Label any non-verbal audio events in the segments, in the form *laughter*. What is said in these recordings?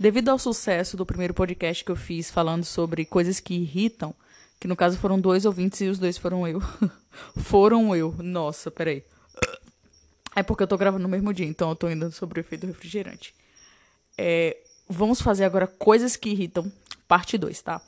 Devido ao sucesso do primeiro podcast que eu fiz falando sobre coisas que irritam, que no caso foram dois ouvintes e os dois foram eu. *laughs* foram eu. Nossa, peraí. É porque eu tô gravando no mesmo dia, então eu tô indo sobre o efeito refrigerante. É, vamos fazer agora coisas que irritam, parte 2, tá?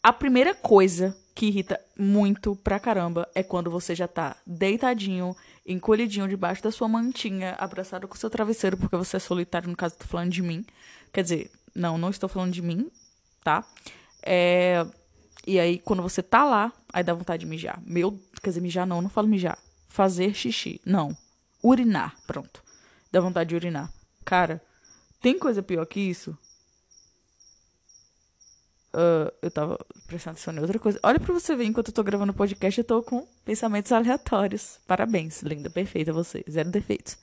A primeira coisa que irrita muito pra caramba é quando você já tá deitadinho, encolhidinho debaixo da sua mantinha, abraçado com seu travesseiro, porque você é solitário, no caso, tô falando de mim. Quer dizer, não, não estou falando de mim, tá? É, e aí, quando você tá lá, aí dá vontade de mijar. Meu, quer dizer, mijar não, não falo mijar. Fazer xixi, não. Urinar, pronto. Dá vontade de urinar. Cara, tem coisa pior que isso? Uh, eu tava prestando atenção em outra coisa. Olha pra você ver, enquanto eu tô gravando o podcast, eu tô com pensamentos aleatórios. Parabéns, linda, perfeita você. Zero defeitos.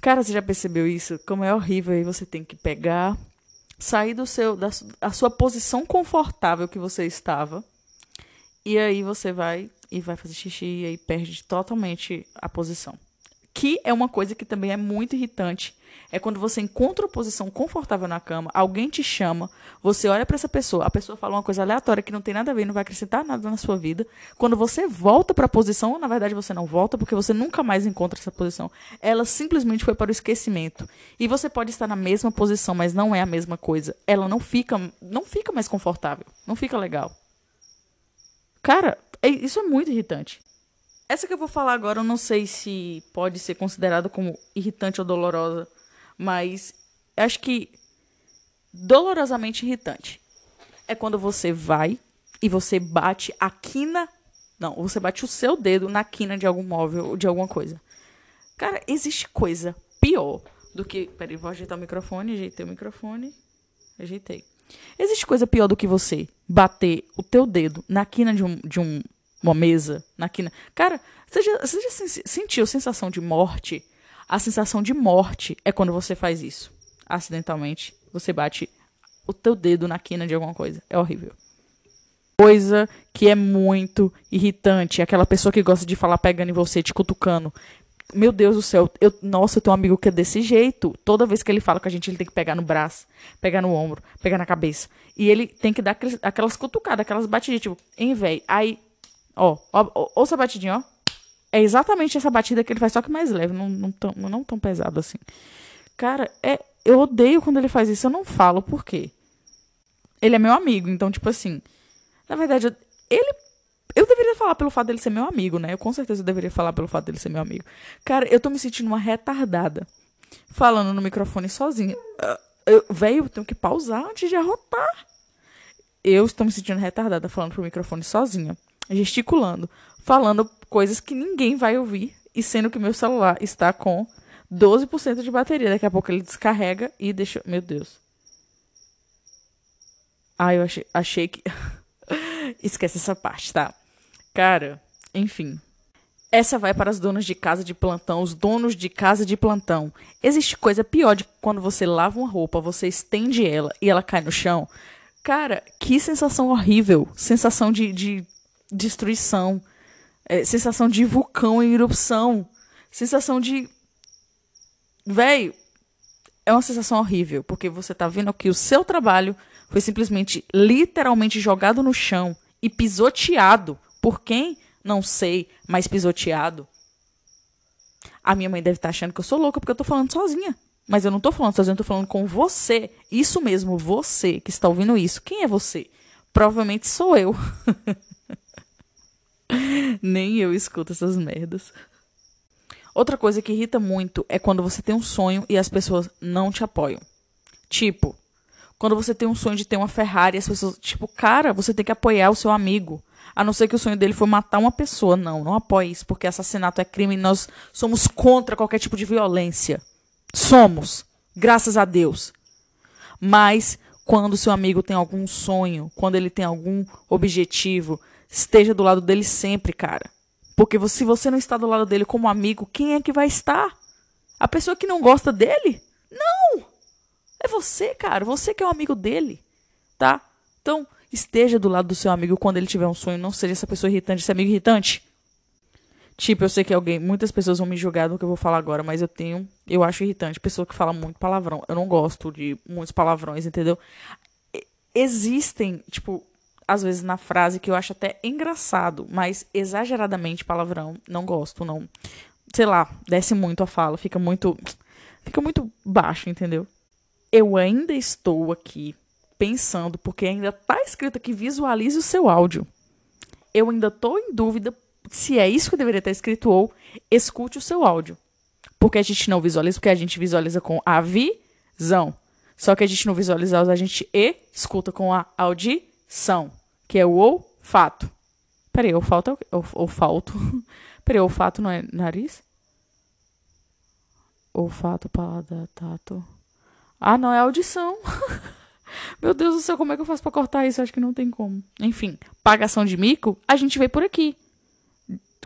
Cara, você já percebeu isso? Como é horrível aí você tem que pegar, sair do seu, da a sua posição confortável que você estava. E aí você vai e vai fazer xixi e aí perde totalmente a posição. Que é uma coisa que também é muito irritante é quando você encontra uma posição confortável na cama, alguém te chama, você olha para essa pessoa, a pessoa fala uma coisa aleatória que não tem nada a ver, não vai acrescentar nada na sua vida. Quando você volta para a posição, na verdade você não volta porque você nunca mais encontra essa posição. Ela simplesmente foi para o esquecimento. E você pode estar na mesma posição, mas não é a mesma coisa. Ela não fica, não fica mais confortável, não fica legal. Cara, é, isso é muito irritante. Essa que eu vou falar agora, eu não sei se pode ser considerada como irritante ou dolorosa, mas acho que dolorosamente irritante é quando você vai e você bate a quina. Não, você bate o seu dedo na quina de algum móvel ou de alguma coisa. Cara, existe coisa pior do que. Peraí, vou ajeitar o microfone, ajeitei o microfone. Ajeitei. Existe coisa pior do que você bater o teu dedo na quina de, um, de um, uma mesa, na quina. Cara, você já, você já sentiu sensação de morte a sensação de morte é quando você faz isso. Acidentalmente, você bate o teu dedo na quina de alguma coisa. É horrível. Coisa que é muito irritante. Aquela pessoa que gosta de falar pegando em você, te cutucando. Meu Deus do céu, eu, nossa, eu tenho um amigo que é desse jeito. Toda vez que ele fala com a gente, ele tem que pegar no braço, pegar no ombro, pegar na cabeça. E ele tem que dar aquelas, aquelas cutucadas, aquelas batidinhas, tipo, em véi. Aí, ó, ó, ó, ouça a batidinha, ó. É exatamente essa batida que ele faz, só que mais leve, não, não, tão, não tão pesado assim. Cara, é, eu odeio quando ele faz isso, eu não falo por quê. Ele é meu amigo, então, tipo assim. Na verdade, ele. Eu deveria falar pelo fato dele ser meu amigo, né? Eu com certeza deveria falar pelo fato dele ser meu amigo. Cara, eu tô me sentindo uma retardada. Falando no microfone sozinha. Ah, eu, velho, eu tenho que pausar antes de arrotar. Eu estou me sentindo retardada falando pro microfone sozinha. Gesticulando falando coisas que ninguém vai ouvir, e sendo que meu celular está com 12% de bateria. Daqui a pouco ele descarrega e deixa. Meu Deus. Ah, eu achei, achei que. *laughs* Esquece essa parte, tá? Cara, enfim. Essa vai para as donas de casa de plantão, os donos de casa de plantão. Existe coisa pior de quando você lava uma roupa, você estende ela e ela cai no chão. Cara, que sensação horrível. Sensação de, de destruição é, sensação de vulcão em erupção. Sensação de. Véi, é uma sensação horrível, porque você tá vendo que o seu trabalho foi simplesmente, literalmente jogado no chão e pisoteado. Por quem? Não sei, mas pisoteado. A minha mãe deve estar tá achando que eu sou louca porque eu tô falando sozinha. Mas eu não tô falando sozinha, eu tô falando com você. Isso mesmo, você que está ouvindo isso. Quem é você? Provavelmente sou eu. *laughs* *laughs* Nem eu escuto essas merdas. Outra coisa que irrita muito é quando você tem um sonho e as pessoas não te apoiam. Tipo, quando você tem um sonho de ter uma Ferrari, as pessoas, tipo, cara, você tem que apoiar o seu amigo. A não ser que o sonho dele foi matar uma pessoa. Não, não apoie isso, porque assassinato é crime e nós somos contra qualquer tipo de violência. Somos, graças a Deus. Mas quando seu amigo tem algum sonho, quando ele tem algum objetivo, esteja do lado dele sempre, cara. Porque se você não está do lado dele como amigo, quem é que vai estar? A pessoa que não gosta dele? Não! É você, cara. Você que é o amigo dele, tá? Então, esteja do lado do seu amigo quando ele tiver um sonho. Não seja essa pessoa irritante, esse amigo irritante. Tipo, eu sei que alguém, muitas pessoas vão me julgar do que eu vou falar agora, mas eu tenho, eu acho irritante pessoa que fala muito palavrão. Eu não gosto de muitos palavrões, entendeu? Existem, tipo, às vezes na frase que eu acho até engraçado, mas exageradamente palavrão, não gosto, não. Sei lá, desce muito a fala, fica muito fica muito baixo, entendeu? Eu ainda estou aqui pensando porque ainda tá escrito aqui visualize o seu áudio. Eu ainda tô em dúvida se é isso que deveria ter escrito ou escute o seu áudio. Porque a gente não visualiza, porque a gente visualiza com a visão. Só que a gente não visualiza, a gente escuta com a audição, que é o olfato. Peraí, olfato é o olfato. *laughs* Peraí, olfato não é nariz? Olfato, paladar, tato. Ah, não, é audição. *laughs* Meu Deus do céu, como é que eu faço para cortar isso? Acho que não tem como. Enfim, pagação de mico, a gente vê por aqui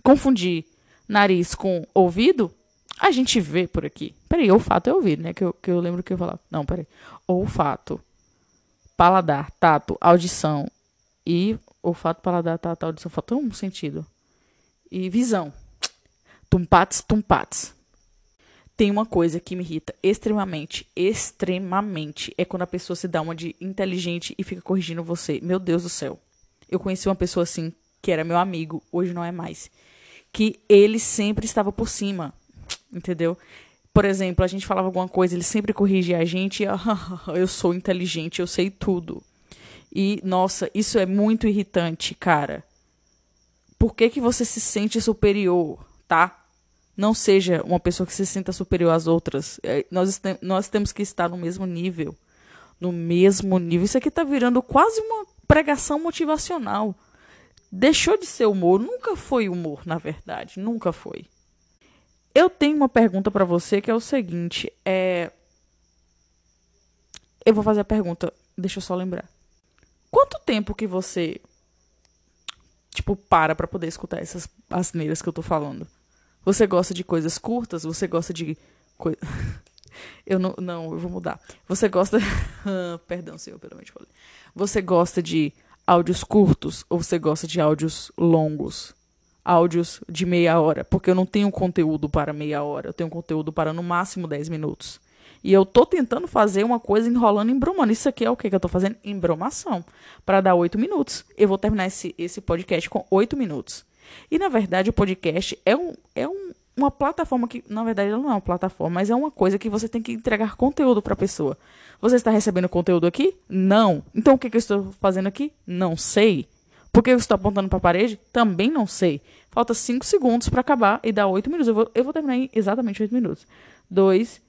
confundir nariz com ouvido, a gente vê por aqui. Peraí, olfato é ouvido, né? Que eu, que eu lembro que eu falava. Não, peraí. Olfato, paladar, tato, audição e olfato, paladar, tato, audição. Faltou um sentido. E visão. Tumpates, tumpates. Tem uma coisa que me irrita extremamente, extremamente, é quando a pessoa se dá uma de inteligente e fica corrigindo você. Meu Deus do céu. Eu conheci uma pessoa assim, que era meu amigo, hoje não é mais que ele sempre estava por cima, entendeu? Por exemplo, a gente falava alguma coisa, ele sempre corrigia a gente, ah, *laughs* eu sou inteligente, eu sei tudo. E, nossa, isso é muito irritante, cara. Por que, que você se sente superior, tá? Não seja uma pessoa que se sinta superior às outras. É, nós, nós temos que estar no mesmo nível. No mesmo nível. Isso aqui tá virando quase uma pregação motivacional deixou de ser humor, nunca foi humor, na verdade, nunca foi. Eu tenho uma pergunta para você que é o seguinte, é Eu vou fazer a pergunta, deixa eu só lembrar. Tempo que você tipo para para poder escutar essas asneiras que eu tô falando? Você gosta de coisas curtas? Você gosta de coi... *laughs* Eu não, não, eu vou mudar. Você gosta. *laughs* Perdão, senhor, pelo menos falei. Você gosta de áudios curtos ou você gosta de áudios longos? Áudios de meia hora, porque eu não tenho conteúdo para meia hora, eu tenho conteúdo para no máximo 10 minutos. E eu tô tentando fazer uma coisa enrolando, embromando. Isso aqui é o que, que eu tô fazendo? Embromação. Para dar 8 minutos. Eu vou terminar esse, esse podcast com 8 minutos. E na verdade o podcast é, um, é um, uma plataforma que, na verdade, não é uma plataforma, mas é uma coisa que você tem que entregar conteúdo para a pessoa. Você está recebendo conteúdo aqui? Não. Então o que, que eu estou fazendo aqui? Não sei. Por que eu estou apontando para a parede? Também não sei. Falta 5 segundos para acabar e dá 8 minutos. Eu vou, eu vou terminar em exatamente 8 minutos. 2,